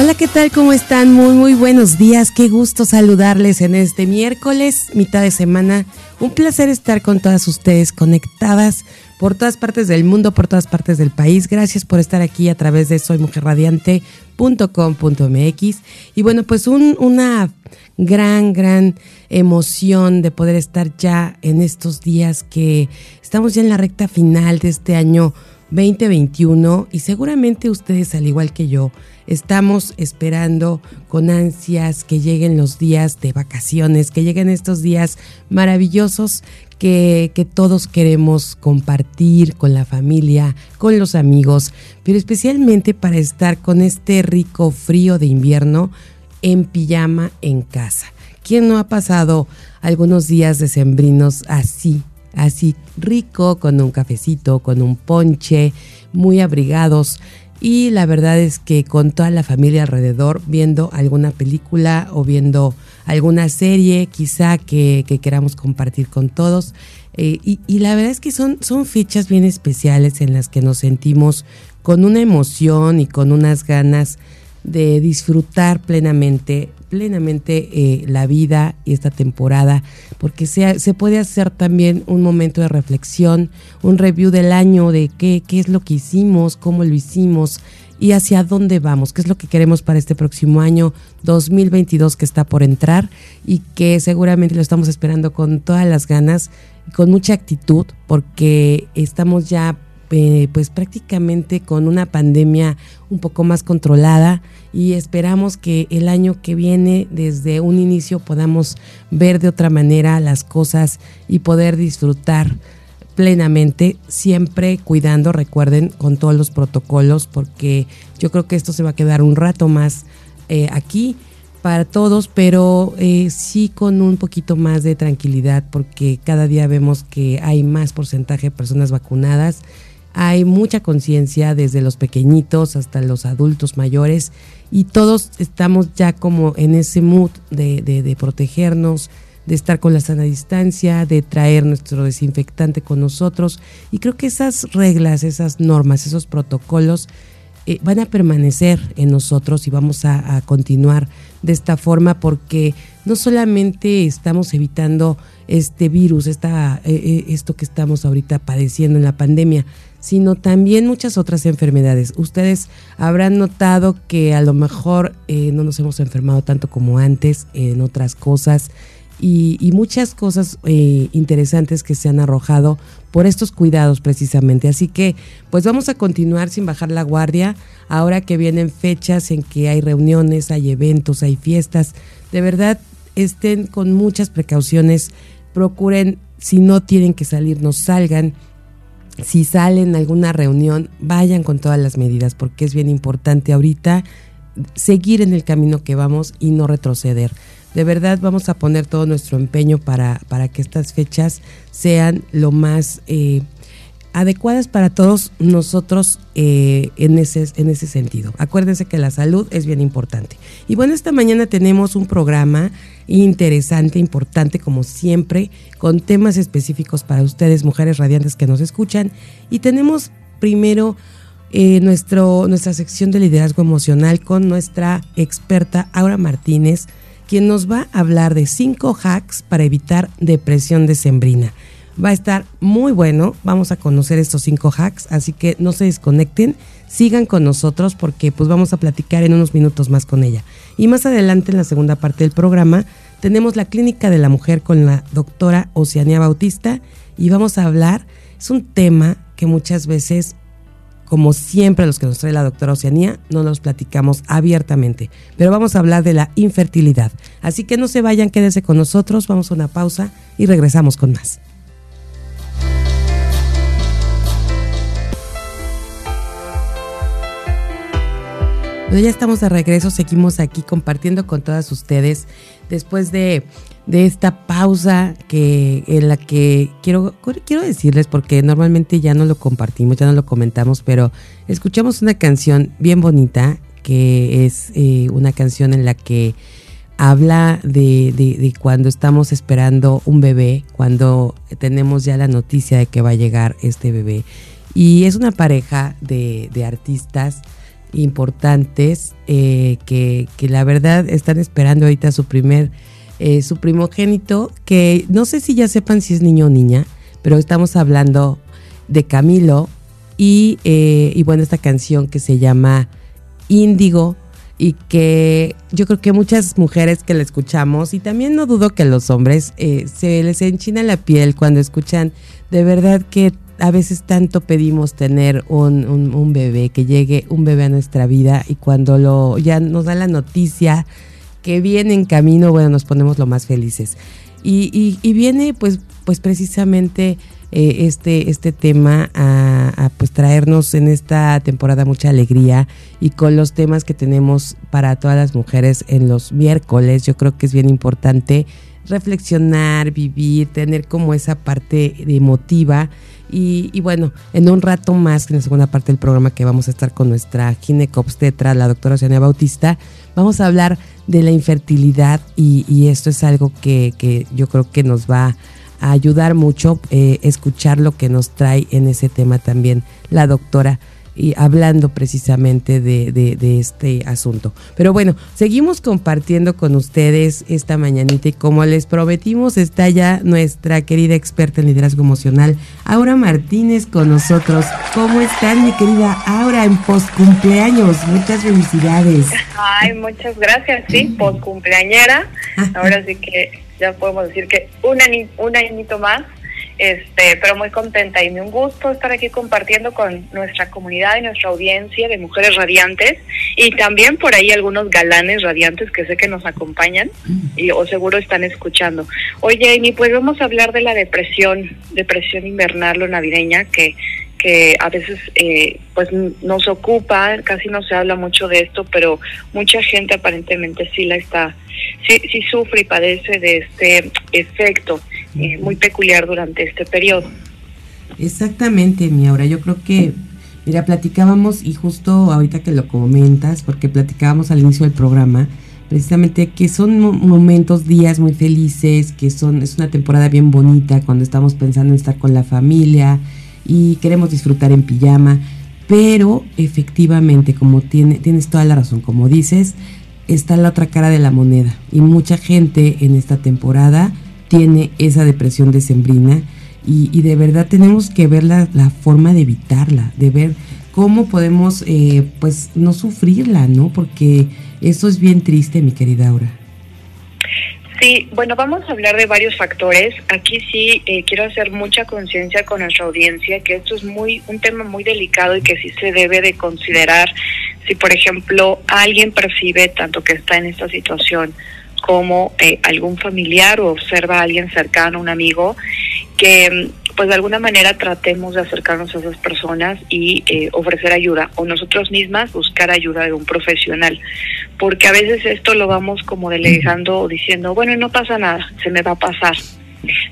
Hola, ¿qué tal? ¿Cómo están? Muy, muy buenos días. Qué gusto saludarles en este miércoles, mitad de semana. Un placer estar con todas ustedes conectadas por todas partes del mundo, por todas partes del país. Gracias por estar aquí a través de soymujerradiante.com.mx. Y bueno, pues un, una gran, gran emoción de poder estar ya en estos días que estamos ya en la recta final de este año 2021 y seguramente ustedes, al igual que yo, estamos esperando con ansias que lleguen los días de vacaciones, que lleguen estos días maravillosos que, que, todos queremos compartir con la familia, con los amigos, pero especialmente para estar con este rico frío de invierno en pijama en casa. ¿Quién no ha pasado algunos días decembrinos así, así rico, con un cafecito, con un ponche, muy abrigados. Y la verdad es que con toda la familia alrededor, viendo alguna película o viendo alguna serie quizá que, que queramos compartir con todos. Eh, y, y, la verdad es que son, son fechas bien especiales en las que nos sentimos con una emoción y con unas ganas de disfrutar plenamente plenamente eh, la vida y esta temporada, porque se, se puede hacer también un momento de reflexión, un review del año de qué, qué es lo que hicimos, cómo lo hicimos y hacia dónde vamos, qué es lo que queremos para este próximo año 2022 que está por entrar y que seguramente lo estamos esperando con todas las ganas, con mucha actitud, porque estamos ya eh, pues prácticamente con una pandemia un poco más controlada y esperamos que el año que viene desde un inicio podamos ver de otra manera las cosas y poder disfrutar plenamente, siempre cuidando, recuerden, con todos los protocolos, porque yo creo que esto se va a quedar un rato más eh, aquí para todos, pero eh, sí con un poquito más de tranquilidad, porque cada día vemos que hay más porcentaje de personas vacunadas. Hay mucha conciencia desde los pequeñitos hasta los adultos mayores y todos estamos ya como en ese mood de, de, protegernos, de estar con la sana distancia, de traer nuestro desinfectante con nosotros. Y creo que esas reglas, esas normas, esos protocolos eh, van a permanecer en nosotros y vamos a, continuar de esta forma porque no solamente estamos evitando este virus, esta, eh, esto que estamos ahorita padeciendo en la pandemia, sino también muchas otras enfermedades. Ustedes habrán notado que a lo mejor eh, no nos hemos enfermado tanto como antes en otras cosas y, muchas cosas eh, interesantes que se han arrojado por estos cuidados precisamente. Así que pues vamos a continuar sin bajar la guardia ahora que vienen fechas en que hay reuniones, hay eventos, hay fiestas. De verdad estén con muchas precauciones, procuren si no tienen que salir, no salgan si salen alguna reunión, vayan con todas las medidas, porque es bien importante ahorita seguir en el camino que vamos y no retroceder. De verdad vamos a poner todo nuestro empeño para, para que estas fechas sean lo más eh, adecuadas para todos nosotros eh, en, ese, en ese sentido. Acuérdense que la salud es bien importante. Y bueno, esta mañana tenemos un programa interesante, importante, como siempre, con temas específicos para ustedes, mujeres radiantes que nos escuchan. Y tenemos primero eh, nuestro, nuestra sección de liderazgo emocional con nuestra experta Aura Martínez, quien nos va a hablar de cinco hacks para evitar depresión decembrina. Va a estar muy bueno, vamos a conocer estos cinco hacks, así que no se desconecten, sigan con nosotros porque pues vamos a platicar en unos minutos más con ella. Y más adelante en la segunda parte del programa tenemos la clínica de la mujer con la doctora Oceania Bautista y vamos a hablar, es un tema que muchas veces como siempre los que nos trae la doctora Oceanía, no los platicamos abiertamente, pero vamos a hablar de la infertilidad. Así que no se vayan, quédense con nosotros, vamos a una pausa y regresamos con más. Bueno, ya estamos de regreso, seguimos aquí compartiendo con todas ustedes después de de esta pausa que en la que quiero quiero decirles porque normalmente ya no lo compartimos, ya no lo comentamos, pero escuchamos una canción bien bonita que es eh, una canción en la que habla de, de, cuando estamos esperando un bebé, cuando tenemos ya la noticia de que va a llegar este bebé. Y es una pareja de, de artistas importantes eh, que, que la verdad están esperando ahorita su primer eh, su primogénito, que no sé si ya sepan si es niño o niña, pero estamos hablando de Camilo y, eh, y bueno, esta canción que se llama Índigo y que yo creo que muchas mujeres que la escuchamos y también no dudo que los hombres se les enchina la piel cuando escuchan de verdad que a veces tanto pedimos tener un, un, bebé, que llegue un bebé a nuestra vida y cuando lo ya nos da la noticia que viene en camino, bueno, nos ponemos lo más felices. Y, y, viene pues, pues precisamente eh, este, este tema a, pues traernos en esta temporada mucha alegría y con los temas que tenemos para todas las mujeres en los miércoles, yo creo que es bien importante reflexionar, vivir, tener como esa parte emotiva. Y, y, bueno, en un rato más, en la segunda parte del programa que vamos a estar con nuestra ginecobstetra, la doctora Oceania Bautista, vamos a hablar de la infertilidad y, esto es algo que, yo creo que nos va a ayudar mucho eh, escuchar lo que nos trae en ese tema también la doctora y hablando precisamente de, de, este asunto. Pero bueno, seguimos compartiendo con ustedes esta mañanita y como les prometimos está ya nuestra querida experta en liderazgo emocional, Aura Martínez con nosotros. ¿Cómo están mi querida Aura en post cumpleaños? Muchas felicidades. Ay, muchas gracias, sí, post cumpleañera. Ahora sí que ya podemos decir que un, un añito más este, pero muy contenta y me un gusto estar aquí compartiendo con nuestra comunidad y nuestra audiencia de mujeres radiantes y también por ahí algunos galanes radiantes que sé que nos acompañan y o seguro están escuchando. Oye, Amy, pues vamos a hablar de la depresión, depresión invernal o navideña que que a veces eh, pues nos ocupa, casi no se habla mucho de esto, pero mucha gente aparentemente sí la está, sí, sí sufre y padece de este efecto eh, muy peculiar durante este periodo. Exactamente, mi ahora yo creo que, mira, platicábamos y justo ahorita que lo comentas, porque platicábamos al inicio del programa, precisamente que son momentos, días muy felices, que son, es una temporada bien bonita cuando estamos pensando en estar con la familia y queremos disfrutar en pijama, pero efectivamente, como tiene, tienes toda la razón, como dices, está la otra cara de la moneda y mucha gente en esta temporada tiene esa depresión decembrina y, y de verdad tenemos que ver la, forma de evitarla, de ver cómo podemos eh, pues no sufrirla, ¿no? Porque eso es bien triste, mi querida Aura. Sí, bueno, vamos a hablar de varios factores. Aquí sí eh, quiero hacer mucha conciencia con nuestra audiencia que esto es muy un tema muy delicado y que sí se debe de considerar si, por ejemplo, alguien percibe tanto que está en esta situación como eh, algún familiar o observa a alguien cercano, un amigo, que mm, pues de alguna manera tratemos de acercarnos a esas personas y eh, ofrecer ayuda o nosotros mismas buscar ayuda de un profesional, porque a veces esto lo vamos como delegando o diciendo, bueno, no pasa nada, se me va a pasar.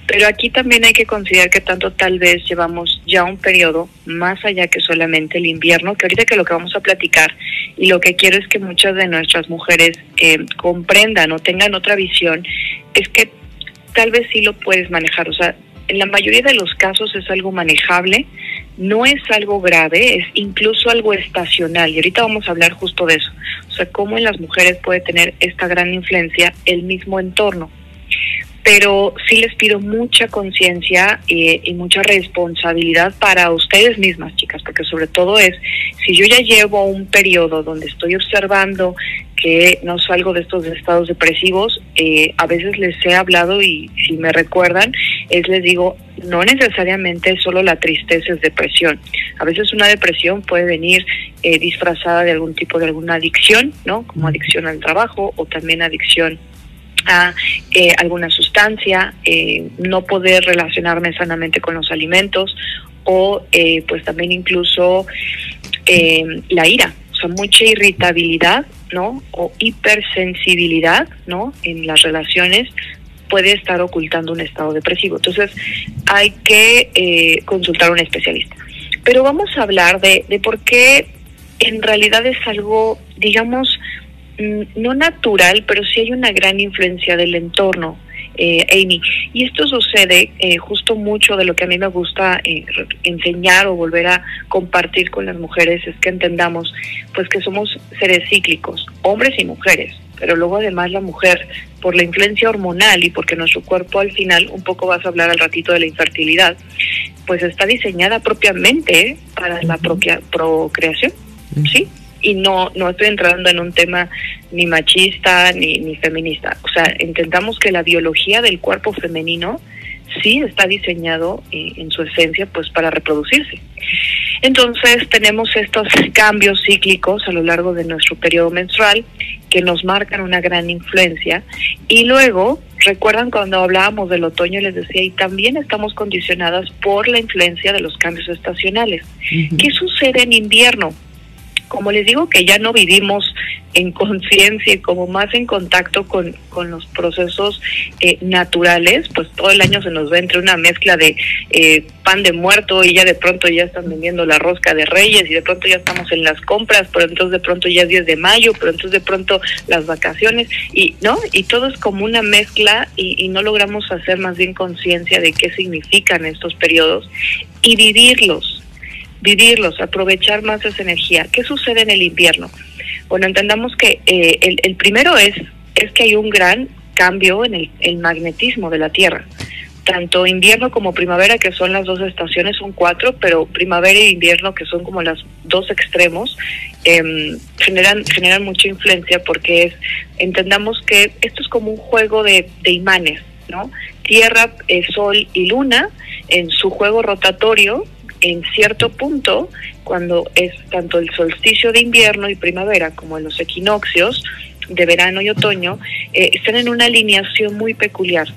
Pero aquí también hay que considerar que tanto tal vez llevamos ya un periodo más allá que solamente el invierno, que ahorita que lo que vamos a platicar y lo que quiero es que muchas de nuestras mujeres eh, comprendan o tengan otra visión, es que tal vez sí lo puedes manejar, o sea, en la mayoría de los casos es algo manejable, no es algo grave, es incluso algo estacional. Y ahorita vamos a hablar justo de eso. O sea, cómo en las mujeres puede tener esta gran influencia el mismo entorno pero sí les pido mucha conciencia eh, y mucha responsabilidad para ustedes mismas, chicas, porque sobre todo es, si yo ya llevo un periodo donde estoy observando que no salgo de estos estados depresivos, eh, a veces les he hablado y si me recuerdan, es les digo, no necesariamente solo la tristeza es depresión. A veces una depresión puede venir eh, disfrazada de algún tipo de alguna adicción, ¿no? Como adicción al trabajo o también adicción eh, alguna sustancia, eh, no poder relacionarme sanamente con los alimentos o pues también incluso la ira, o sea, mucha irritabilidad, ¿no? O hipersensibilidad, ¿no? En las relaciones puede estar ocultando un estado depresivo. Entonces, hay que eh, consultar a un especialista. Pero vamos a hablar de, por qué en realidad es algo, digamos, no natural, pero sí hay una gran influencia del entorno. Eh, Amy. Y esto sucede eh, justo mucho de lo que a mí me gusta eh, enseñar o volver a compartir con las mujeres es que entendamos pues que somos seres cíclicos, hombres y mujeres, pero luego además la mujer por la influencia hormonal y porque nuestro cuerpo al final, un poco vas a hablar al ratito de la infertilidad, pues está diseñada propiamente para la propia procreación, ¿sí? Y no, no estoy entrando en un tema ni machista ni, ni feminista. O sea, entendamos que la biología del cuerpo femenino sí está diseñado eh, en su esencia pues para reproducirse. Entonces tenemos estos cambios cíclicos a lo largo de nuestro periodo menstrual que nos marcan una gran influencia y luego recuerdan cuando hablábamos del otoño les decía y también estamos condicionadas por la influencia de los cambios estacionales. ¿Qué sucede en invierno? Como les digo que ya no vivimos en conciencia y como más en contacto con, con los procesos eh, naturales, pues todo el año se nos va entre una mezcla de eh, pan de muerto y ya de pronto ya están vendiendo la rosca de reyes y de pronto ya estamos en las compras, pero entonces de pronto ya es 10 de mayo, pero entonces de pronto las vacaciones y no, y todo es como una mezcla y, y no logramos hacer más bien conciencia de qué significan estos periodos y vivirlos vivirlos, aprovechar más esa energía. ¿Qué sucede en el invierno? Bueno, entendamos que eh, el, primero es, es que hay un gran cambio en el, el, magnetismo de la Tierra. Tanto invierno como primavera, que son las dos estaciones, son cuatro, pero primavera e invierno, que son como los dos extremos, eh, generan, generan mucha influencia porque es, entendamos que esto es como un juego de, de imanes, ¿no? Tierra, eh, Sol y Luna, en su juego rotatorio, en cierto punto, cuando es tanto el solsticio de invierno y primavera como los equinoccios de verano y otoño, eh, están en una alineación muy peculiar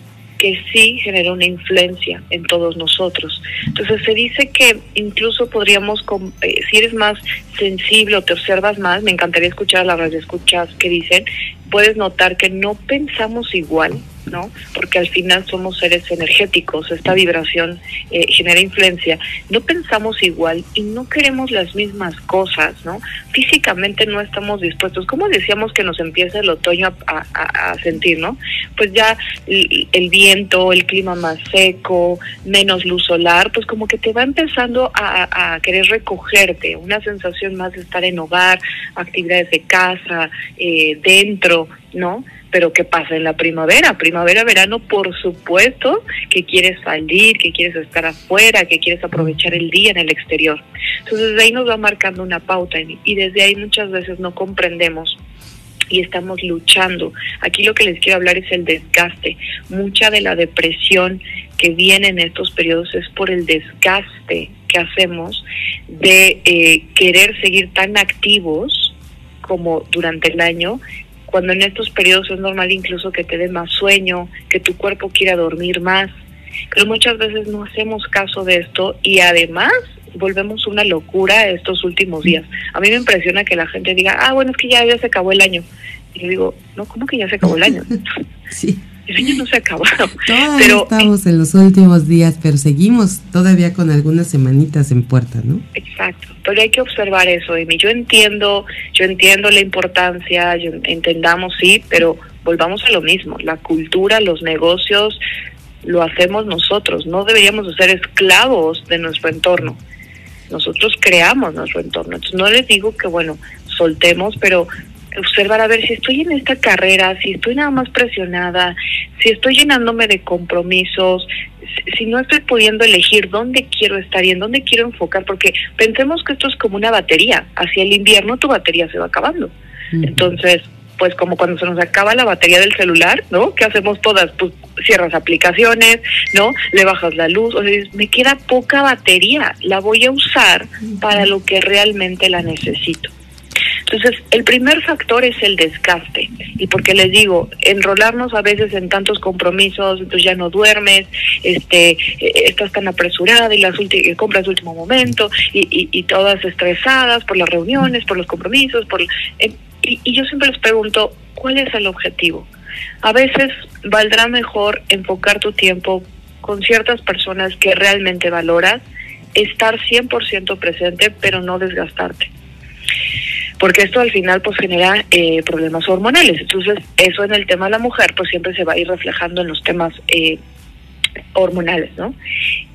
que sí genera una influencia en todos nosotros. Entonces se dice que incluso podríamos, eh, si eres más sensible o te observas más, me encantaría escuchar las escuchas que dicen, puedes notar que no pensamos igual ¿no? Porque al final somos seres energéticos, esta vibración eh, genera influencia. No pensamos igual y no queremos las mismas cosas, ¿no? Físicamente no estamos dispuestos. ¿Cómo decíamos que nos empieza el otoño a, sentir, ¿no? Pues ya el, el, viento, el clima más seco, menos luz solar, pues como que te va empezando a, a querer recogerte, una sensación más de estar en hogar, actividades de casa, eh, dentro, ¿no? pero ¿qué pasa en la primavera? Primavera, verano, por supuesto que quieres salir, que quieres estar afuera, que quieres aprovechar el día en el exterior. Entonces desde ahí nos va marcando una pauta y desde ahí muchas veces no comprendemos y estamos luchando. Aquí lo que les quiero hablar es el desgaste. Mucha de la depresión que viene en estos periodos es por el desgaste que hacemos de eh, querer seguir tan activos como durante el año cuando en estos periodos es normal incluso que te dé más sueño, que tu cuerpo quiera dormir más, pero muchas veces no hacemos caso de esto y además volvemos una locura estos últimos días. A mí me impresiona que la gente diga, ah, bueno, es que ya, ya se acabó el año. Y yo digo, no, ¿cómo que ya se acabó el año? sí el año no se acabó. Todavía pero, estamos en los últimos días, pero seguimos todavía con algunas semanitas en puerta, ¿no? Exacto, pero hay que observar eso, Emi. Yo entiendo, yo entiendo la importancia, yo, entendamos, sí, pero volvamos a lo mismo. La cultura, los negocios, lo hacemos nosotros. No deberíamos ser esclavos de nuestro entorno. Nosotros creamos nuestro entorno. Entonces, no les digo que, bueno, soltemos, pero observar a ver si estoy en esta carrera, si estoy nada más presionada, si estoy llenándome de compromisos, si no estoy pudiendo elegir dónde quiero estar y en dónde quiero enfocar, porque pensemos que esto es como una batería, hacia el invierno tu batería se va acabando. Entonces, pues como cuando se nos acaba la batería del celular, ¿no? ¿Qué hacemos todas? Pues cierras aplicaciones, ¿no? Le bajas la luz, o sea, me queda poca batería, la voy a usar para lo que realmente la necesito. Entonces, el primer factor es el desgaste. Y porque les digo, enrolarnos a veces en tantos compromisos, entonces ya no duermes, este, eh, estás tan apresurada y las eh, compras de último momento, y, y, todas estresadas por las reuniones, por los compromisos, por eh, y, y yo siempre les pregunto, ¿cuál es el objetivo? A veces valdrá mejor enfocar tu tiempo con ciertas personas que realmente valoras, estar 100% presente, pero no desgastarte porque esto al final pues genera eh, problemas hormonales. Entonces, eso en el tema de la mujer pues siempre se va a ir reflejando en los temas eh, hormonales, ¿no?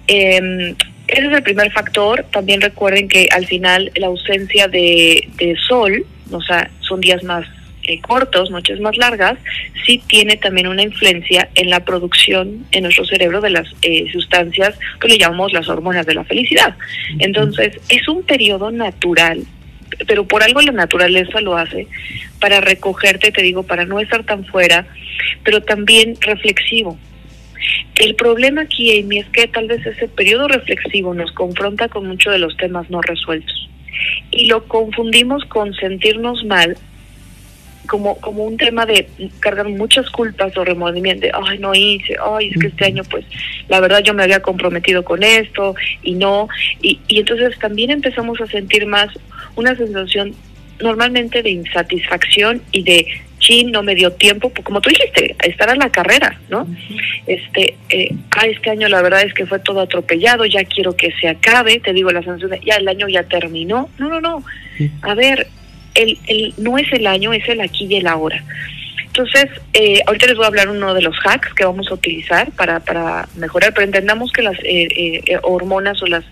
Eh, ese es el primer factor. También recuerden que al final la ausencia de, de sol, o sea, son días más eh, cortos, noches más largas, sí tiene también una influencia en la producción en nuestro cerebro de las eh, sustancias que le llamamos las hormonas de la felicidad. Entonces, es un periodo natural pero por algo la naturaleza lo hace, para recogerte, te digo, para no estar tan fuera, pero también reflexivo. El problema aquí, Amy, es que tal vez ese periodo reflexivo nos confronta con muchos de los temas no resueltos y lo confundimos con sentirnos mal como, como un tema de cargar muchas culpas o remordimiento, ay, no hice, ay, es que este año, pues, la verdad yo me había comprometido con esto y no, y, y entonces también empezamos a sentir más una sensación normalmente de insatisfacción y de chin no me dio tiempo pues, como tú dijiste estar a la carrera no este eh, ah este año la verdad es que fue todo atropellado ya quiero que se acabe te digo la sensación de ya el año ya terminó no no no. A ver el, el, no es el año, es el aquí y el ahora. Entonces, eh, ahorita les voy a hablar uno de los hacks que vamos a utilizar para, para mejorar, pero entendamos que las eh, eh, hormonas o las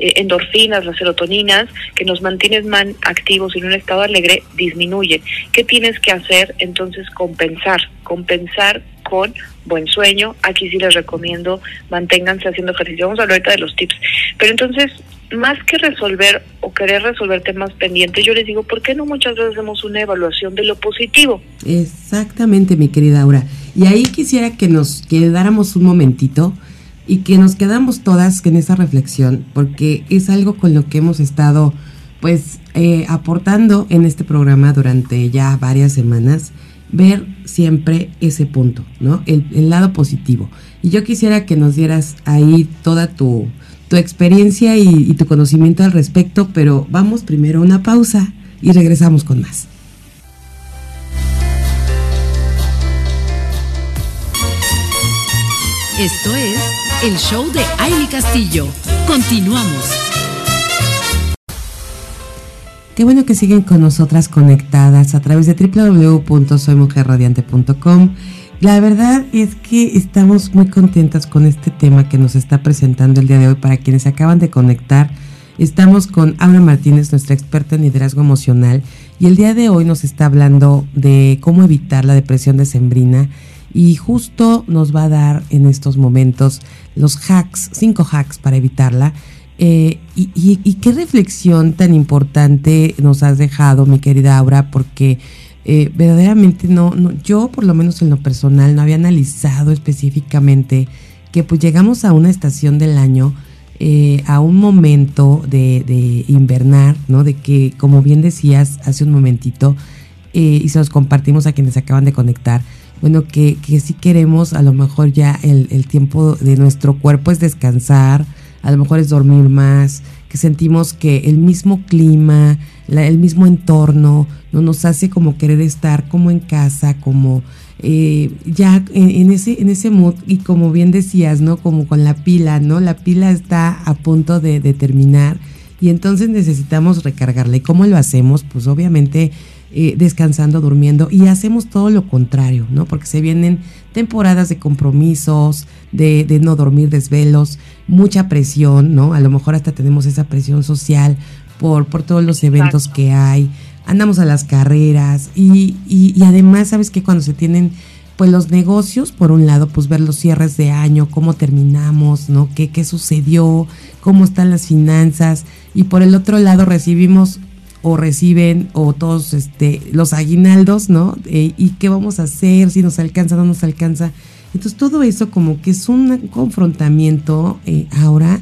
endorfinas, las serotoninas, que nos mantienen más activos y en un estado alegre, disminuyen. ¿Qué tienes que hacer? Entonces, compensar, compensar con buen sueño. Aquí sí les recomiendo, manténganse haciendo ejercicio. Vamos a hablar ahorita de los tips. Pero entonces, más que resolver o querer resolver temas pendientes, yo les digo, ¿por qué no muchas veces hacemos una evaluación de lo positivo? Exactamente, mi querida Aura. Y ahí quisiera que nos quedáramos un momentito y que nos quedamos todas en esa reflexión, porque es algo con lo que hemos estado pues eh, aportando en este programa durante ya varias semanas, ver siempre ese punto, ¿no? El, el lado positivo. Y yo quisiera que nos dieras ahí toda tu, tu experiencia y, tu conocimiento al respecto, pero vamos primero a una pausa y regresamos con más. Esto es el show de Aile Castillo. Continuamos. Qué bueno que siguen con nosotras conectadas a través de www.soymujerradiante.com la verdad es que estamos muy contentas con este tema que nos está presentando el día de hoy. Para quienes acaban de conectar, estamos con Aura Martínez, nuestra experta en liderazgo emocional, y el día de hoy nos está hablando de cómo evitar la depresión decembrina y justo nos va a dar en estos momentos los hacks, cinco hacks para evitarla. Eh, y, y, qué reflexión tan importante nos has dejado, mi querida Aura, porque eh, verdaderamente no, no, yo por lo menos en lo personal no había analizado específicamente que pues llegamos a una estación del año, eh, a un momento de, invernar, ¿no? De que, como bien decías hace un momentito, eh, y se los compartimos a quienes acaban de conectar, bueno, que, que sí queremos a lo mejor ya el tiempo de nuestro cuerpo es descansar, a lo mejor es dormir más, que sentimos que el mismo clima, el mismo entorno, no nos hace como querer estar como en casa, como eh, ya en, ese en ese mood y como bien decías, ¿no? Como con la pila, ¿no? La pila está a punto de, terminar y entonces necesitamos recargarla. ¿Y cómo lo hacemos? Pues obviamente eh, descansando, durmiendo y hacemos todo lo contrario, ¿no? Porque se vienen temporadas de compromisos, de, de, no dormir, desvelos, mucha presión, ¿no? A lo mejor hasta tenemos esa presión social por, por todos los eventos que hay, andamos a las carreras y, y, y además, ¿sabes que Cuando se tienen pues los negocios, por un lado, pues ver los cierres de año, cómo terminamos, ¿no? ¿Qué, qué sucedió? ¿Cómo están las finanzas? Y por el otro lado recibimos o reciben o todos este los aguinaldos, ¿no? Eh, y qué vamos a hacer, si nos alcanza, no nos alcanza. Entonces todo eso como que es un confrontamiento eh, ahora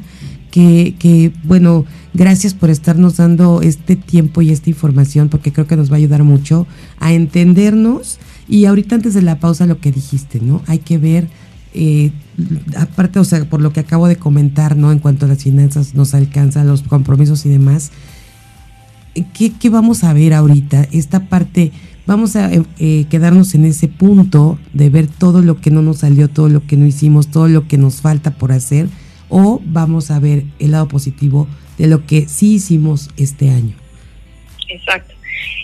que, bueno, gracias por estarnos dando este tiempo y esta información porque creo que nos va a ayudar mucho a entendernos. Y ahorita antes de la pausa lo que dijiste, ¿no? Hay que ver, eh, aparte, o sea, por lo que acabo de comentar, ¿no? En cuanto a las finanzas nos alcanzan los compromisos y demás, ¿qué, qué vamos a ver ahorita? Esta parte, vamos a eh, quedarnos en ese punto de ver todo lo que no nos salió, todo lo que no hicimos, todo lo que nos falta por hacer, o vamos a ver el lado positivo de lo que sí hicimos este año. Exacto.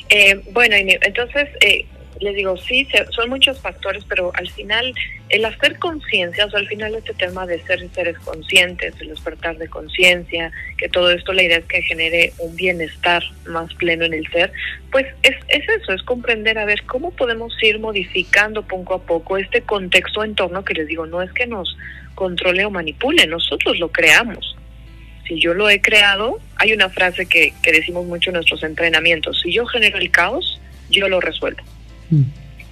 Eh, bueno, entonces eh, les digo, sí, son muchos factores, pero al final el hacer conciencia, o al final este tema de ser seres conscientes, el despertar de conciencia, que todo esto la idea es que genere un bienestar más pleno en el ser, pues es, es eso, es comprender a ver cómo podemos ir modificando poco a poco este contexto entorno que les digo, no es que nos controle o manipule, nosotros lo creamos. Si yo lo he creado, hay una frase que, que decimos mucho en nuestros entrenamientos, si yo genero el caos, yo lo resuelvo.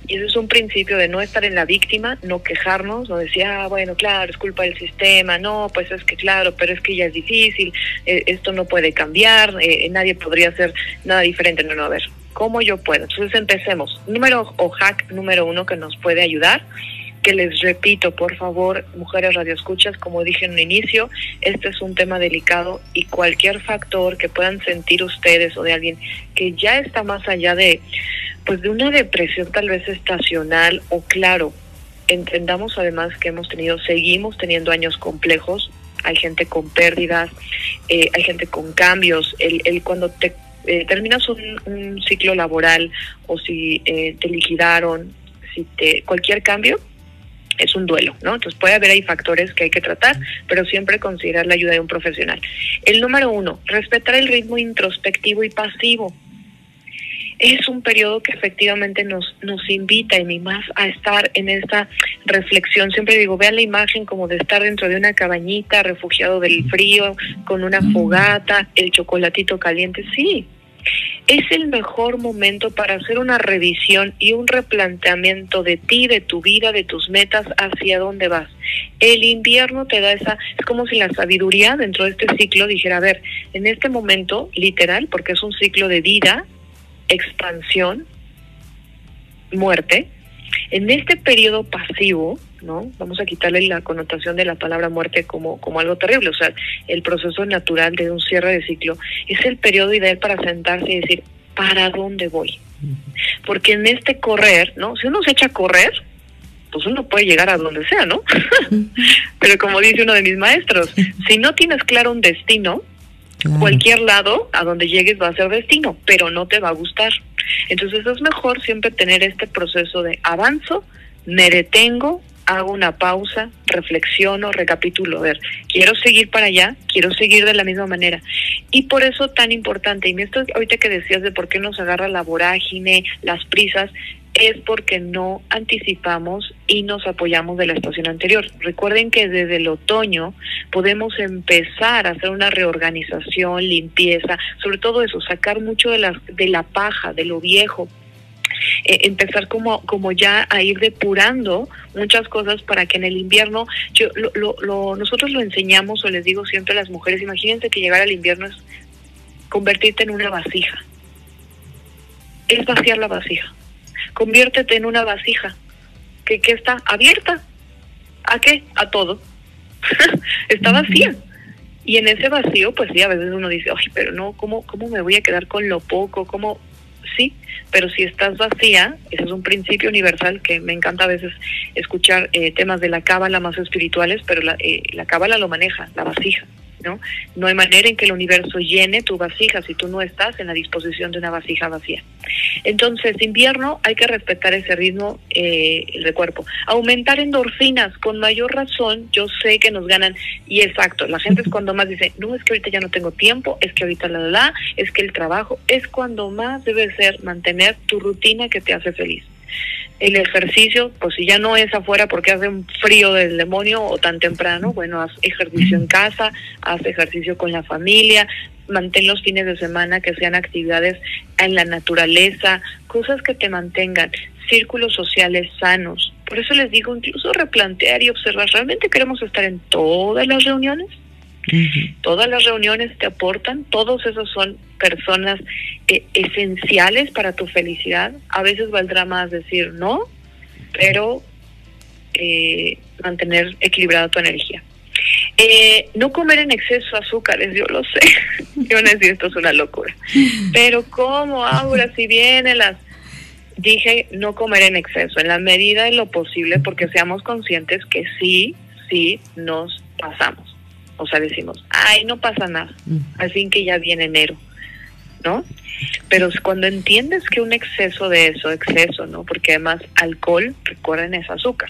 Y eso es un principio de no estar en la víctima, no quejarnos, no decir, ah, bueno, claro, es culpa del sistema, no, pues es que claro, pero es que ya es difícil, eh, esto no puede cambiar, eh, nadie podría hacer nada diferente. No, no, a ver, ¿cómo yo puedo? Entonces empecemos. Número o hack número uno que nos puede ayudar que les repito, por favor, mujeres radioescuchas, como dije en un inicio, este es un tema delicado y cualquier factor que puedan sentir ustedes o de alguien que ya está más allá de pues de una depresión tal vez estacional o claro, entendamos además que hemos tenido, seguimos teniendo años complejos, hay gente con pérdidas, eh, hay gente con cambios, el, el cuando te eh, terminas un, un, ciclo laboral o si eh, te liquidaron, si te cualquier cambio es un duelo, ¿no? Entonces puede haber ahí factores que hay que tratar, pero siempre considerar la ayuda de un profesional. El número uno, respetar el ritmo introspectivo y pasivo es un periodo que efectivamente nos, nos invita y más a estar en esta reflexión. Siempre digo, vean la imagen como de estar dentro de una cabañita, refugiado del frío, con una fogata, el chocolatito caliente. Sí, es el mejor momento para hacer una revisión y un replanteamiento de ti, de tu vida, de tus metas, hacia dónde vas. El invierno te da esa, es como si la sabiduría dentro de este ciclo dijera, a ver, en este momento, literal, porque es un ciclo de vida, expansión, muerte. En este periodo pasivo, ¿no? Vamos a quitarle la connotación de la palabra muerte como, como algo terrible, o sea, el proceso natural de un cierre de ciclo es el periodo ideal para sentarse y decir, ¿para dónde voy? Porque en este correr, ¿no? Si uno se echa a correr, pues uno puede llegar a donde sea, ¿no? Pero como dice uno de mis maestros, si no tienes claro un destino, Cualquier lado a donde llegues va a ser destino, pero no te va a gustar. Entonces es mejor siempre tener este proceso de avanzo, me detengo, hago una pausa, reflexiono, recapitulo, a ver, quiero seguir para allá, quiero seguir de la misma manera. Y por eso tan importante, y esto ahorita que decías de por qué nos agarra la vorágine, las prisas, es porque no anticipamos y nos apoyamos de la estación anterior. Recuerden que desde el otoño podemos empezar a hacer una reorganización, limpieza, sobre todo eso, sacar mucho de la, de la paja, de lo viejo, eh, empezar como, como ya a ir depurando muchas cosas para que en el invierno, yo, lo, lo, nosotros lo enseñamos o les digo siempre a las mujeres, imagínense que llegar al invierno es convertirte en una vasija, es vaciar la vasija conviértete en una vasija que, que está abierta. ¿A qué? A todo. está vacía. Y en ese vacío, pues sí, a veces uno dice, ay, pero no, ¿cómo, ¿cómo me voy a quedar con lo poco? ¿Cómo? Sí, pero si estás vacía, ese es un principio universal que me encanta a veces escuchar eh, temas de la cábala más espirituales, pero la, eh, la cábala lo maneja, la vasija. ¿No? No hay manera en que el universo llene tu vasija si tú no estás en la disposición de una vasija vacía. Entonces, invierno hay que respetar ese ritmo eh, de cuerpo. Aumentar endorfinas, con mayor razón, yo sé que nos ganan, y exacto, la gente es cuando más dice, no, es que ahorita ya no tengo tiempo, es que ahorita la, la, la, es que el trabajo, es cuando más debe ser mantener tu rutina que te hace feliz el ejercicio, pues si ya no es afuera porque hace un frío del demonio o tan temprano, bueno, haz ejercicio en casa, haz ejercicio con la familia, mantén los fines de semana que sean actividades en la naturaleza, cosas que te mantengan, círculos sociales sanos. Por eso les digo, incluso replantear y observar, ¿realmente queremos estar en todas las reuniones? Todas las reuniones te aportan, todos esos son personas eh, esenciales para tu felicidad. A veces valdrá más decir no, pero eh, mantener equilibrada tu energía. Eh, no comer en exceso azúcares, yo lo sé. yo no sé, esto es una locura. Pero ¿cómo, Aura? Si vienen las... Dije no comer en exceso, en la medida de lo posible, porque seamos conscientes que sí, sí nos pasamos. O sea, decimos, ay, no pasa nada, al fin que ya viene enero, ¿no? Pero cuando entiendes que un exceso de eso, exceso, ¿no? Porque además alcohol, recuerden, es azúcar.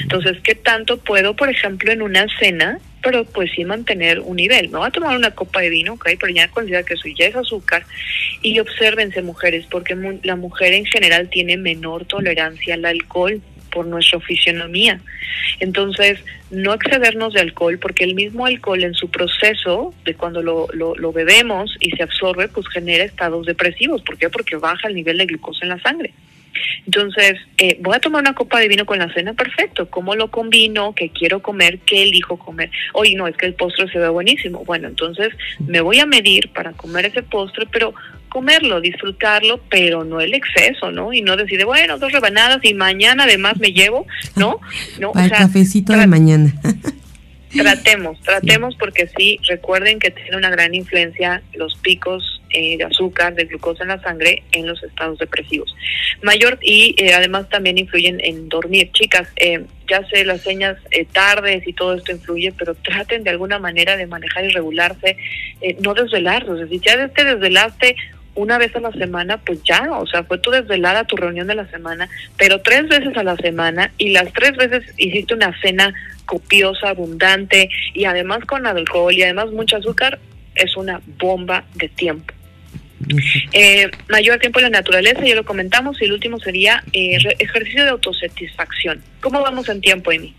Entonces, ¿qué tanto puedo, por ejemplo, en una cena, pero pues sí mantener un nivel? No va a tomar una copa de vino, ¿ok? Pero ya considera que eso ya es azúcar. Y obsérvense, mujeres, porque la mujer en general tiene menor tolerancia al alcohol por nuestra fisionomía. Entonces, no excedernos de alcohol, porque el mismo alcohol en su proceso de cuando lo, lo, lo, bebemos y se absorbe, pues genera estados depresivos. ¿Por qué? Porque baja el nivel de glucosa en la sangre. Entonces, eh, voy a tomar una copa de vino con la cena, perfecto. ¿Cómo lo combino? ¿Qué quiero comer? ¿Qué elijo comer? Oye, no, es que el postre se ve buenísimo. Bueno, entonces me voy a medir para comer ese postre, pero comerlo, disfrutarlo, pero no el exceso, ¿no? Y no decir, bueno, dos rebanadas y mañana además me llevo, ¿no? no para el cafecito de mañana. tratemos, tratemos porque sí, recuerden que tiene una gran influencia los picos eh, de azúcar, de glucosa en la sangre en los estados depresivos. Mayor y eh, además también influyen en dormir. Chicas, eh, ya sé las señas tardes y todo esto influye, pero traten de alguna manera de manejar y regularse, no desvelarse. O sea, si ya te desvelaste una vez a la semana, pues ya, o sea, fue tu desvelada tu reunión de la semana, pero tres veces a la semana y las tres veces hiciste una cena copiosa, abundante y además con alcohol y además mucho azúcar, es una bomba de tiempo. Eh, mayor tiempo en la naturaleza, ya lo comentamos, y el último sería eh, ejercicio de autosatisfacción. ¿Cómo vamos en tiempo, Emi?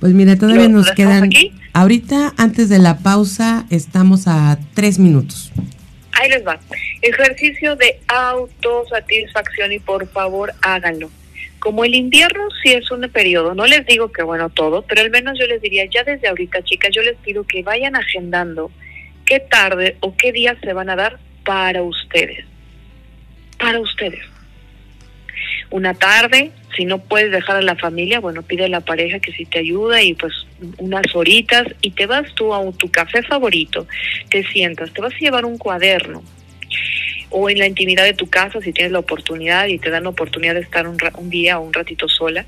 Pues mira, todavía nos quedan. Aquí? Ahorita, antes de la pausa, estamos a tres minutos. Ahí les va. Ejercicio de autosatisfacción y por favor háganlo. Como el invierno sí es un periodo, no les digo que bueno todo, pero al menos yo les diría ya desde ahorita, chicas, yo les pido que vayan agendando qué tarde o qué días se van a dar para ustedes. Para ustedes. Una tarde, si no puedes dejar a la familia, bueno, pide a la pareja que si te ayuda y pues unas horitas y te vas tú a tu café favorito, te sientas, te vas a llevar un cuaderno o en la intimidad de tu casa si tienes la oportunidad y te dan la oportunidad de estar un, un día o un ratito sola.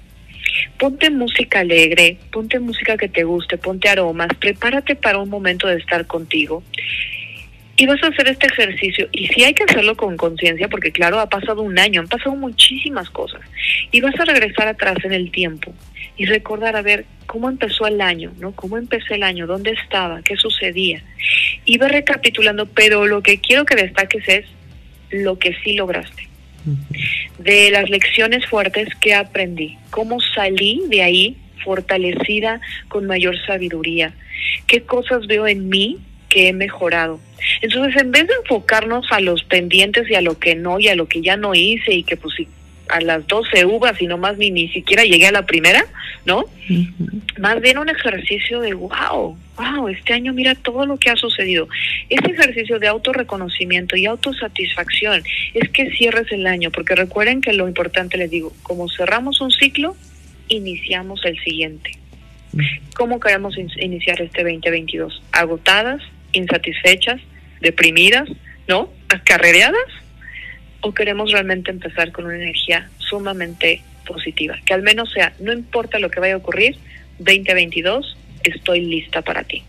Ponte música alegre, ponte música que te guste, ponte aromas, prepárate para un momento de estar contigo y vas a hacer este ejercicio y si hay que hacerlo con conciencia porque claro ha pasado un año han pasado muchísimas cosas y vas a regresar atrás en el tiempo y recordar a ver cómo empezó el año no cómo empecé el año dónde estaba qué sucedía. Y va recapitulando pero lo que quiero que destaques es lo que sí lograste. De las lecciones fuertes que aprendí cómo salí de ahí fortalecida con mayor sabiduría qué cosas veo en mí que he mejorado. Entonces, en vez de enfocarnos a los pendientes y a lo que no y a lo que ya no hice y que pues a las 12 uvas y nomás ni, ni siquiera llegué a la primera, ¿no? Más bien un ejercicio de wow, wow, este año mira todo lo que ha sucedido. Ese ejercicio de autorreconocimiento y autosatisfacción es que cierres el año, porque recuerden que lo importante les digo, como cerramos un ciclo, iniciamos el siguiente. ¿Cómo queremos iniciar este 2022? ¿Agotadas? Insatisfechas, deprimidas, ¿no? Acarreadas, o queremos realmente empezar con una energía sumamente positiva, que al menos sea, no importa lo que vaya a ocurrir, 2022, estoy lista para ti.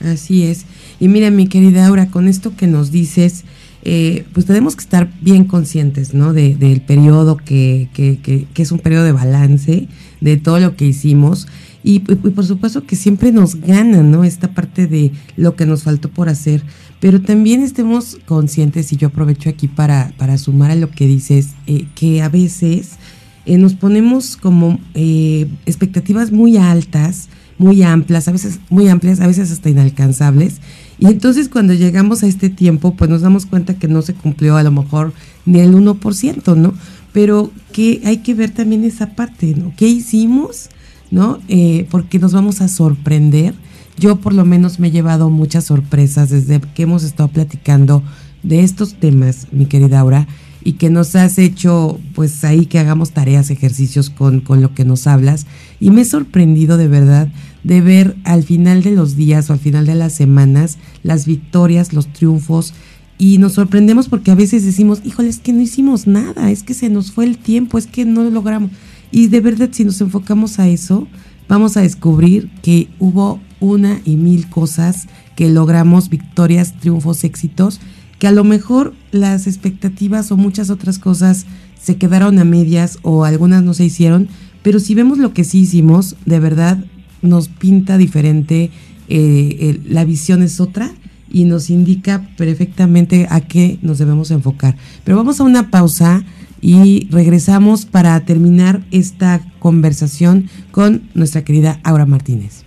Así es. Y mira, mi querida Aura, con esto que nos dices, eh, pues tenemos que estar bien conscientes, ¿no? De, del periodo que, que, que, que es un periodo de balance, de todo lo que hicimos y, por supuesto que siempre nos gana, ¿no? Esta parte de lo que nos faltó por hacer, pero también estemos conscientes, y yo aprovecho aquí para, para sumar a lo que dices, eh, que a veces eh, nos ponemos como eh, expectativas muy altas, muy amplias, a veces muy amplias, a veces hasta inalcanzables, Y entonces cuando llegamos a este tiempo, pues nos damos cuenta que no se cumplió a lo mejor ni el 1%, ¿no? Pero que hay que ver también esa parte, ¿no? ¿Qué hicimos? ¿No? Eh, porque nos vamos a sorprender. Yo por lo menos me he llevado muchas sorpresas desde que hemos estado platicando de estos temas, mi querida Aura, y que nos has hecho, pues ahí que hagamos tareas, ejercicios con, con lo que nos hablas. Y me he sorprendido de verdad de ver al final de los días o al final de las semanas las victorias, los triunfos. Y nos sorprendemos porque a veces decimos, híjole, es que no hicimos nada, es que se nos fue el tiempo, es que no lo logramos. Y de verdad, si nos enfocamos a eso, vamos a descubrir que hubo una y mil cosas que logramos, victorias, triunfos, éxitos, que a lo mejor las expectativas o muchas otras cosas se quedaron a medias o algunas no se hicieron, pero si vemos lo que sí hicimos, de verdad nos pinta diferente, eh, la visión es otra y nos indica perfectamente a qué nos debemos enfocar. Pero vamos a una pausa y regresamos para terminar esta conversación con nuestra querida Aura Martínez.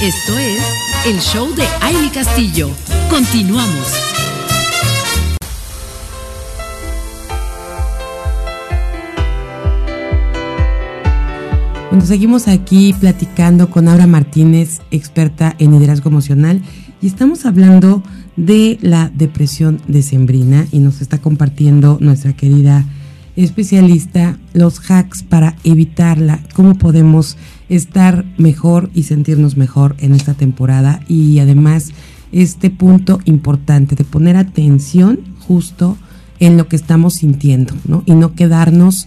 Esto es el show de Aile Castillo. Continuamos. Bueno, seguimos aquí platicando con Aura Martínez, experta en liderazgo emocional, y estamos hablando de la depresión decembrina y nos está compartiendo nuestra querida especialista los hacks para evitarla, cómo podemos estar mejor y sentirnos mejor en esta temporada y además este punto importante de poner atención justo en lo que estamos sintiendo, ¿no? Y no quedarnos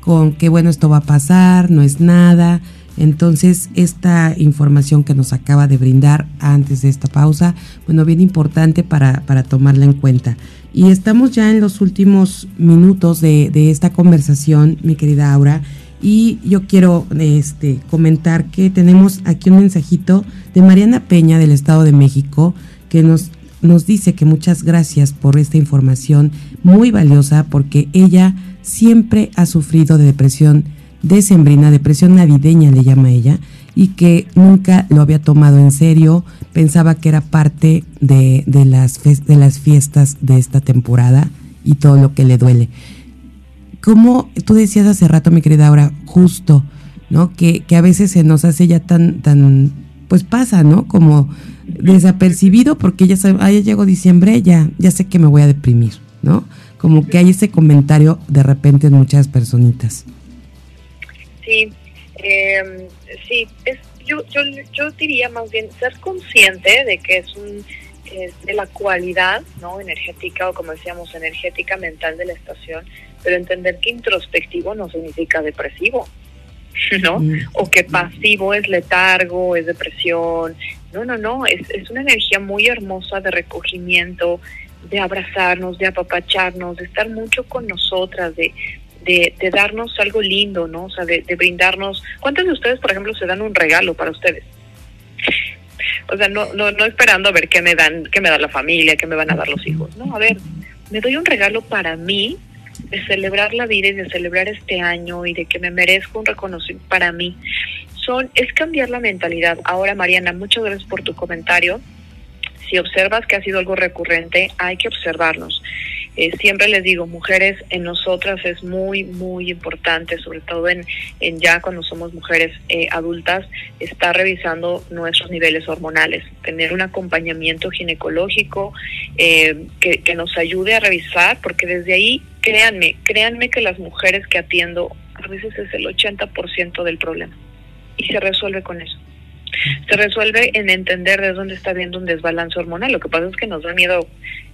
con que bueno, esto va a pasar, no es nada. Entonces, esta información que nos acaba de brindar antes de esta pausa, bueno, bien importante para, para tomarla en cuenta. Y estamos ya en los últimos minutos de, de esta conversación, mi querida Aura. Y yo quiero este, comentar que tenemos aquí un mensajito de Mariana Peña del Estado de México que nos, nos dice que muchas gracias por esta información muy valiosa porque ella siempre ha sufrido de depresión decembrina, depresión navideña le llama ella, y que nunca lo había tomado en serio, pensaba que era parte de, de, las, de las fiestas de esta temporada y todo lo que le duele como tú decías hace rato, mi querida Aura, justo, ¿no? Que, que a veces se nos hace ya tan, tan, pues pasa, ¿no? Como desapercibido porque ya, sabe, ah, ya llegó diciembre, ya, ya sé que me voy a deprimir, ¿no? Como que hay ese comentario de repente en muchas personitas. Sí, eh, sí, es, yo, yo, yo diría más bien ser consciente de que es un de la cualidad no energética o como decíamos energética mental de la estación pero entender que introspectivo no significa depresivo, ¿no? Mm. O que pasivo es letargo, es depresión. No, no, no, es, es una energía muy hermosa de recogimiento, de abrazarnos, de apapacharnos, de estar mucho con nosotras, de, de, de darnos algo lindo, ¿no? O sea, de, brindarnos. ¿Cuántos de ustedes, por ejemplo, se dan un regalo para ustedes? O sea, no, no, no esperando a ver qué me dan, qué me da la familia, qué me van a dar los hijos. No, a ver, me doy un regalo para mí de celebrar la vida y de celebrar este año y de que me merezco un reconocimiento para mí, son, es cambiar la mentalidad. Ahora, Mariana, muchas gracias por tu comentario. Si observas que ha sido algo recurrente, hay que observarnos. Eh, siempre les digo, mujeres, en nosotras es muy, muy importante, sobre todo en, en ya cuando somos mujeres eh, adultas, estar revisando nuestros niveles hormonales, tener un acompañamiento ginecológico eh, que, que nos ayude a revisar, porque desde ahí, créanme, créanme que las mujeres que atiendo a veces es el 80% del problema y se resuelve con eso se resuelve en entender de dónde está viendo un desbalance hormonal. Lo que pasa es que nos da miedo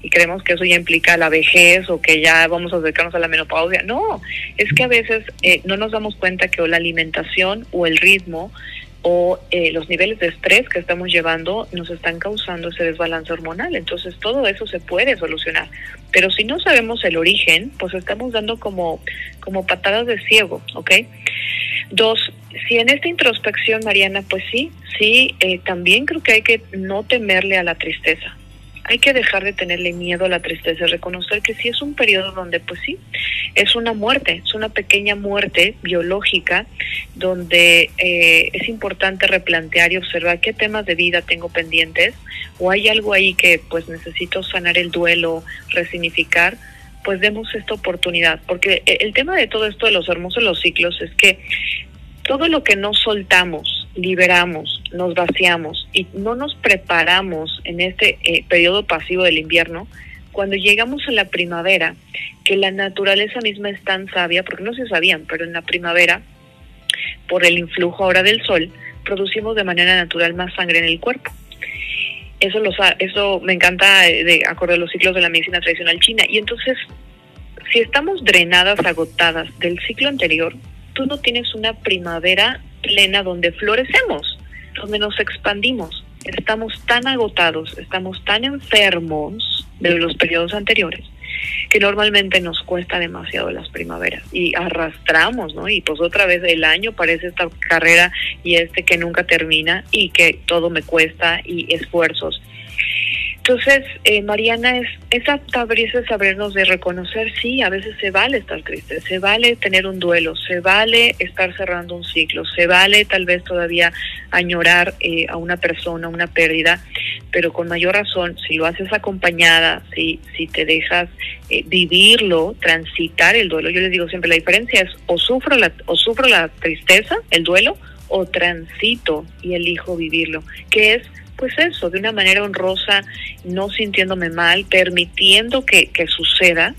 y creemos que eso ya implica la vejez o que ya vamos a acercarnos a la menopausia. No, es que a veces eh, no nos damos cuenta que o la alimentación o el ritmo o eh, los niveles de estrés que estamos llevando nos están causando ese desbalance hormonal. Entonces todo eso se puede solucionar. Pero si no sabemos el origen, pues estamos dando como, como patadas de ciego, ¿ok? Dos, si en esta introspección, Mariana, pues sí, sí, eh, también creo que hay que no temerle a la tristeza. hay que dejar de tenerle miedo a la tristeza, reconocer que sí es un periodo donde pues sí, es una muerte, es una pequeña muerte biológica donde eh, es importante replantear y observar qué temas de vida tengo pendientes o hay algo ahí que pues necesito sanar el duelo, resignificar, pues demos esta oportunidad, porque el tema de todo esto de los hermosos los ciclos es que todo lo que no soltamos, liberamos, nos vaciamos y no nos preparamos en este eh, periodo pasivo del invierno, cuando llegamos a la primavera, que la naturaleza misma es tan sabia, porque no se sabían, pero en la primavera, por el influjo ahora del sol, producimos de manera natural más sangre en el cuerpo. Eso, lo, eso me encanta eh, de acuerdo a los ciclos de la medicina tradicional china. Y entonces, si estamos drenadas, agotadas del ciclo anterior, tú no tienes una primavera plena donde florecemos, donde nos expandimos. Estamos tan agotados, estamos tan enfermos de los periodos anteriores que normalmente nos cuesta demasiado las primaveras y arrastramos, ¿no? Y pues otra vez el año parece esta carrera y este que nunca termina y que todo me cuesta y esfuerzos. Entonces, eh, Mariana, es, esa abrirse, sabernos de reconocer, sí, a veces se vale estar triste, se vale tener un duelo, se vale estar cerrando un ciclo, se vale tal vez todavía añorar eh, a una persona, una pérdida, pero con mayor razón, si lo haces acompañada, si, si te dejas eh, vivirlo, transitar el duelo, yo les digo siempre, la diferencia es o sufro la, o sufro la tristeza, el duelo, o transito y elijo vivirlo, que es pues eso, de una manera honrosa, no sintiéndome mal, permitiendo que, que suceda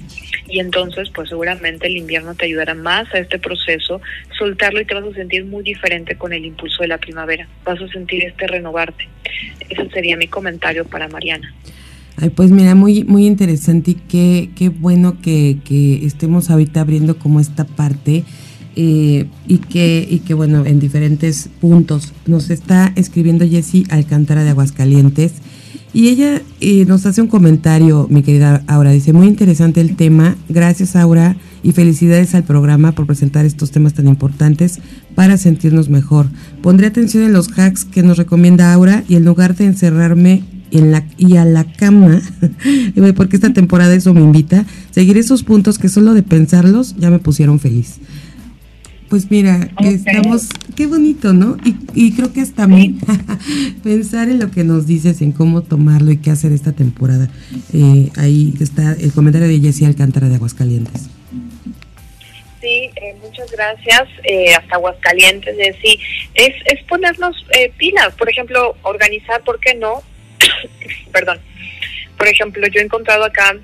y entonces pues seguramente el invierno te ayudará más a este proceso, soltarlo y te vas a sentir muy diferente con el impulso de la primavera, vas a sentir este renovarte. Ese sería mi comentario para Mariana. Ay, pues mira, muy, muy interesante y qué, qué bueno que, que estemos ahorita abriendo como esta parte eh, y, que, y que, bueno, en diferentes puntos. Nos está escribiendo Jessie Alcántara de Aguascalientes y ella eh, nos hace un comentario, mi querida Aura. Dice, muy interesante el tema. Gracias, Aura, y felicidades al programa por presentar estos temas tan importantes para sentirnos mejor. Pondré atención en los hacks que nos recomienda Aura y en lugar de encerrarme en la, y a la cama, porque esta temporada eso me invita, seguir esos puntos que solo de pensarlos ya me pusieron feliz. Pues mira, estamos, qué bonito, ¿no? Y, y creo que hasta mí pensar en lo que nos dices, en cómo tomarlo y qué hacer esta temporada. Eh, ahí está el comentario de Jessie Alcántara de Aguascalientes. Sí, eh, muchas gracias. Eh, hasta Aguascalientes, Jessie. Es, es ponernos eh, pilas, por ejemplo, organizar, ¿por qué no? Perdón. Por ejemplo, yo he encontrado acá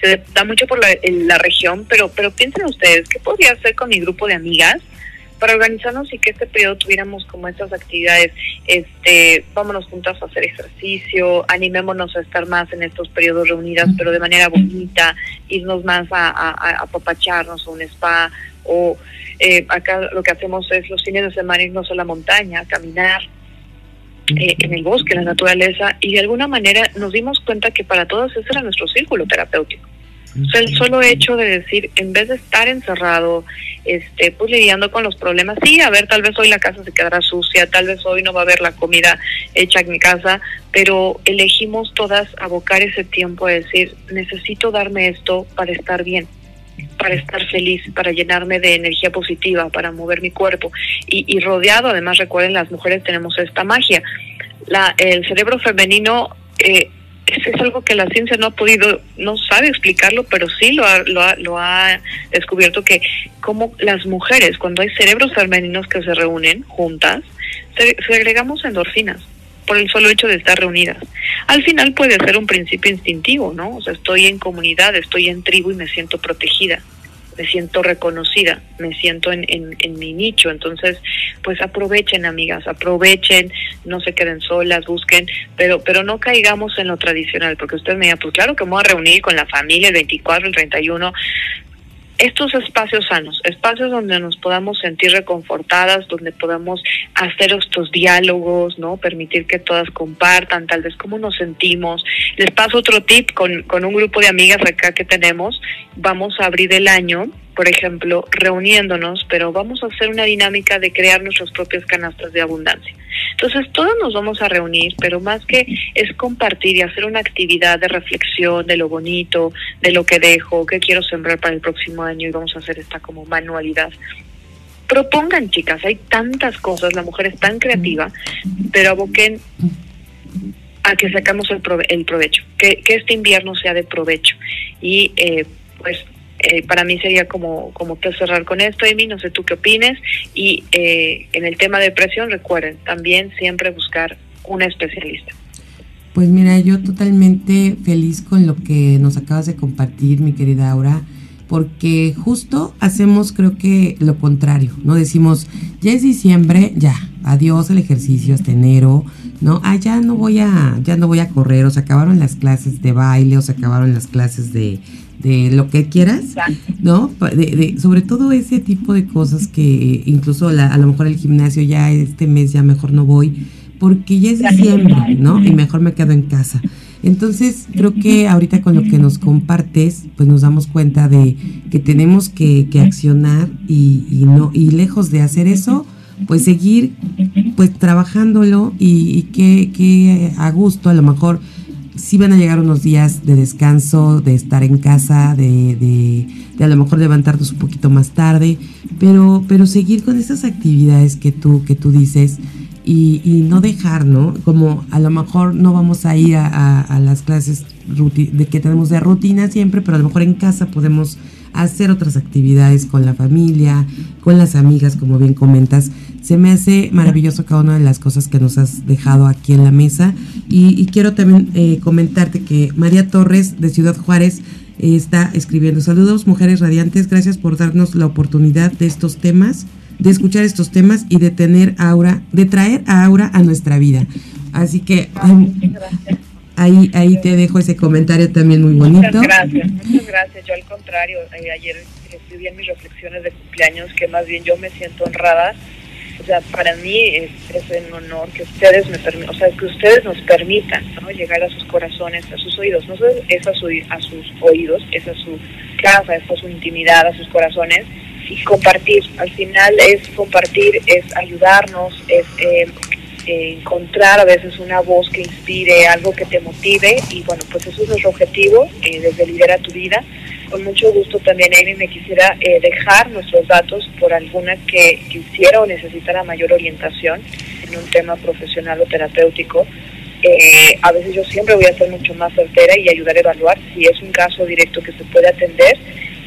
se da mucho por la, la región, pero, pero piensen ustedes, ¿qué podría hacer con mi grupo de amigas? para organizarnos y que este periodo tuviéramos como estas actividades, este, vámonos juntas a hacer ejercicio, animémonos a estar más en estos periodos reunidas, pero de manera bonita, irnos más a, a, a papacharnos a un spa, o eh, acá lo que hacemos es los fines de semana irnos a la montaña, a caminar, eh, en el bosque, en la naturaleza, y de alguna manera nos dimos cuenta que para todos ese era nuestro círculo terapéutico. O sea, el solo hecho de decir, en vez de estar encerrado, este, pues lidiando con los problemas, sí, a ver, tal vez hoy la casa se quedará sucia, tal vez hoy no va a haber la comida hecha en mi casa, pero elegimos todas abocar ese tiempo a decir, necesito darme esto para estar bien para estar feliz, para llenarme de energía positiva, para mover mi cuerpo. Y, rodeado, además recuerden, las mujeres tenemos esta magia. La, el cerebro femenino eh, es, algo que la ciencia no ha podido, no sabe explicarlo, pero sí lo ha, lo ha, lo ha descubierto que como las mujeres, cuando hay cerebros femeninos que se reúnen juntas, se, agregamos endorfinas por el solo hecho de estar reunidas. Al final puede ser un principio instintivo, ¿no? O sea, estoy en comunidad, estoy en tribu y me siento protegida, me siento reconocida, me siento en, en, en mi nicho. Entonces, pues aprovechen, amigas, aprovechen, no se queden solas, busquen, pero pero no caigamos en lo tradicional, porque usted me diga, pues claro que me voy a reunir con la familia el 24, el 31, estos espacios sanos, espacios donde nos podamos sentir reconfortadas, donde podamos hacer estos diálogos, ¿no? Permitir que todas compartan tal vez cómo nos sentimos. Les paso otro tip con, con un grupo de amigas acá que tenemos. Vamos a abrir el año por ejemplo, reuniéndonos, pero vamos a hacer una dinámica de crear nuestras propias canastas de abundancia. Entonces, todos nos vamos a reunir, pero más que es compartir y hacer una actividad de reflexión de lo bonito, de lo que dejo, qué quiero sembrar para el próximo año y vamos a hacer esta como manualidad. Propongan, chicas, hay tantas cosas, la mujer es tan creativa, pero aboquen a que sacamos el, provecho, que, que, este invierno sea de provecho. Y eh, pues eh, para mí sería como, como que cerrar con esto, Amy, no sé tú qué opines. Y eh, en el tema de presión, recuerden, también siempre buscar una especialista. Pues mira, yo totalmente feliz con lo que nos acabas de compartir, mi querida Aura, porque justo hacemos creo que lo contrario, ¿no? Decimos, ya es diciembre, ya, adiós al ejercicio hasta enero, ¿no? Ah, ya no voy a, ya no voy a correr, o se acabaron las clases de baile, o se acabaron las clases de, de lo que quieras, ¿no? De, sobre todo ese tipo de cosas que incluso a lo mejor el gimnasio ya este mes ya mejor no voy, porque ya es diciembre, ¿no? Y mejor me quedo en casa. Entonces, creo que ahorita con lo que nos compartes, pues nos damos cuenta de que tenemos que, que accionar y, y, no y lejos de hacer eso, pues seguir pues trabajándolo y, y que, que a gusto a lo mejor sí van a llegar unos días de descanso, de estar en casa, de, de, a lo mejor levantarnos un poquito más tarde, pero, pero seguir con esas actividades que tú, que tú dices y, no dejar, ¿no? Como a lo mejor no vamos a ir a, a, las clases de que tenemos de rutina siempre, pero a lo mejor en casa podemos hacer otras actividades con la familia, con las amigas, como bien comentas. Se me hace maravilloso cada una de las cosas que nos has dejado aquí en la mesa. Y, quiero también eh, comentarte que María Torres de Ciudad Juárez eh, está escribiendo saludos, mujeres radiantes, gracias por darnos la oportunidad de estos temas, de escuchar estos temas y de tener Aura, de traer a Aura a nuestra vida. Así que ahí, ahí te dejo ese comentario también muy bonito. Muchas gracias, muchas gracias. Yo al contrario, eh, ayer escribí en mis reflexiones de cumpleaños que más bien yo me siento honrada. O sea, para mí es, es un honor que ustedes me permitan, o sea, que ustedes nos permitan ¿no? llegar a sus corazones, a sus oídos. No es a, su, a sus oídos, es a su casa, es a su intimidad, a sus corazones y compartir. Al final es compartir, es ayudarnos, es eh, encontrar a veces una voz que inspire, algo que te motive y bueno, pues eso es nuestro objetivo eh, desde Lidera tu Vida. Con mucho gusto también, Amy, me quisiera eh, dejar nuestros datos por alguna que quisiera o necesitara mayor orientación en un tema profesional o terapéutico. Eh, a veces yo siempre voy a ser mucho más certera y ayudar a evaluar si es un caso directo que se puede atender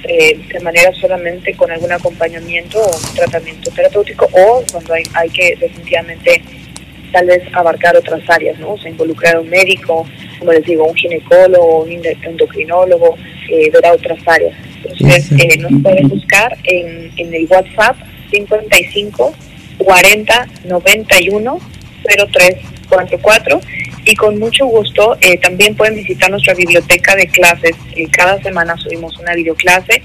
eh, de manera solamente con algún acompañamiento o un tratamiento terapéutico o cuando hay, hay que definitivamente tal vez abarcar otras áreas, ¿no? O sea, involucrar a un médico, como les digo, un ginecólogo, un endocrinólogo, eh, ver a otras áreas. Entonces, eh, nos pueden buscar en, en el WhatsApp 55 40 91 0344 y con mucho gusto eh, también pueden visitar nuestra biblioteca de clases. Eh, cada semana subimos una videoclase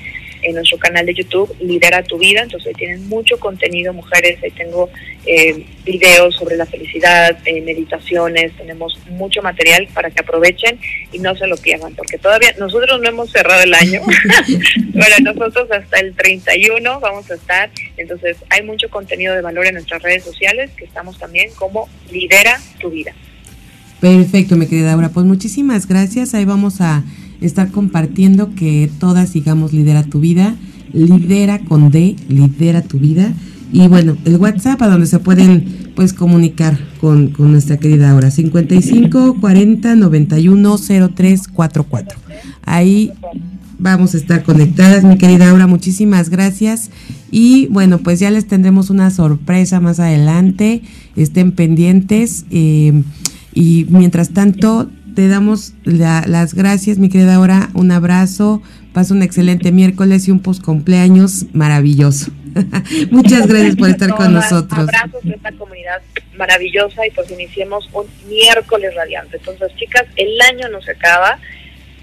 en nuestro canal de YouTube, Lidera tu Vida. Entonces ahí tienen mucho contenido, mujeres. Ahí tengo eh, videos sobre la felicidad, eh, meditaciones. Tenemos mucho material para que aprovechen y no se lo pierdan, porque todavía nosotros no hemos cerrado el año. bueno, nosotros hasta el 31 vamos a estar. Entonces hay mucho contenido de valor en nuestras redes sociales que estamos también como Lidera tu Vida. Perfecto, mi querida Aura. Pues muchísimas gracias. Ahí vamos a estar compartiendo que todas sigamos Lidera tu vida, lidera con D, lidera tu vida. Y bueno, el WhatsApp a donde se pueden pues comunicar con, con nuestra querida Aura, 55 40 91 03 44. Ahí vamos a estar conectadas, mi querida Aura, muchísimas gracias. Y bueno, pues ya les tendremos una sorpresa más adelante, estén pendientes. Eh, y mientras tanto, te damos las gracias, mi querida Aura. Un abrazo. Pasa un excelente miércoles y un post cumpleaños maravilloso. Muchas gracias por estar con nosotros. Abrazos de esta comunidad maravillosa y pues iniciemos un miércoles radiante. Entonces, chicas, el año no se acaba.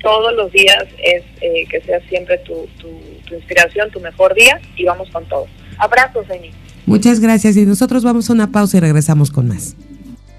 Todos los días es eh, que sea siempre tu, tu, tu, inspiración, tu mejor día y vamos con todo. Abrazos, Amy. Muchas gracias y nosotros vamos a una pausa y regresamos con más.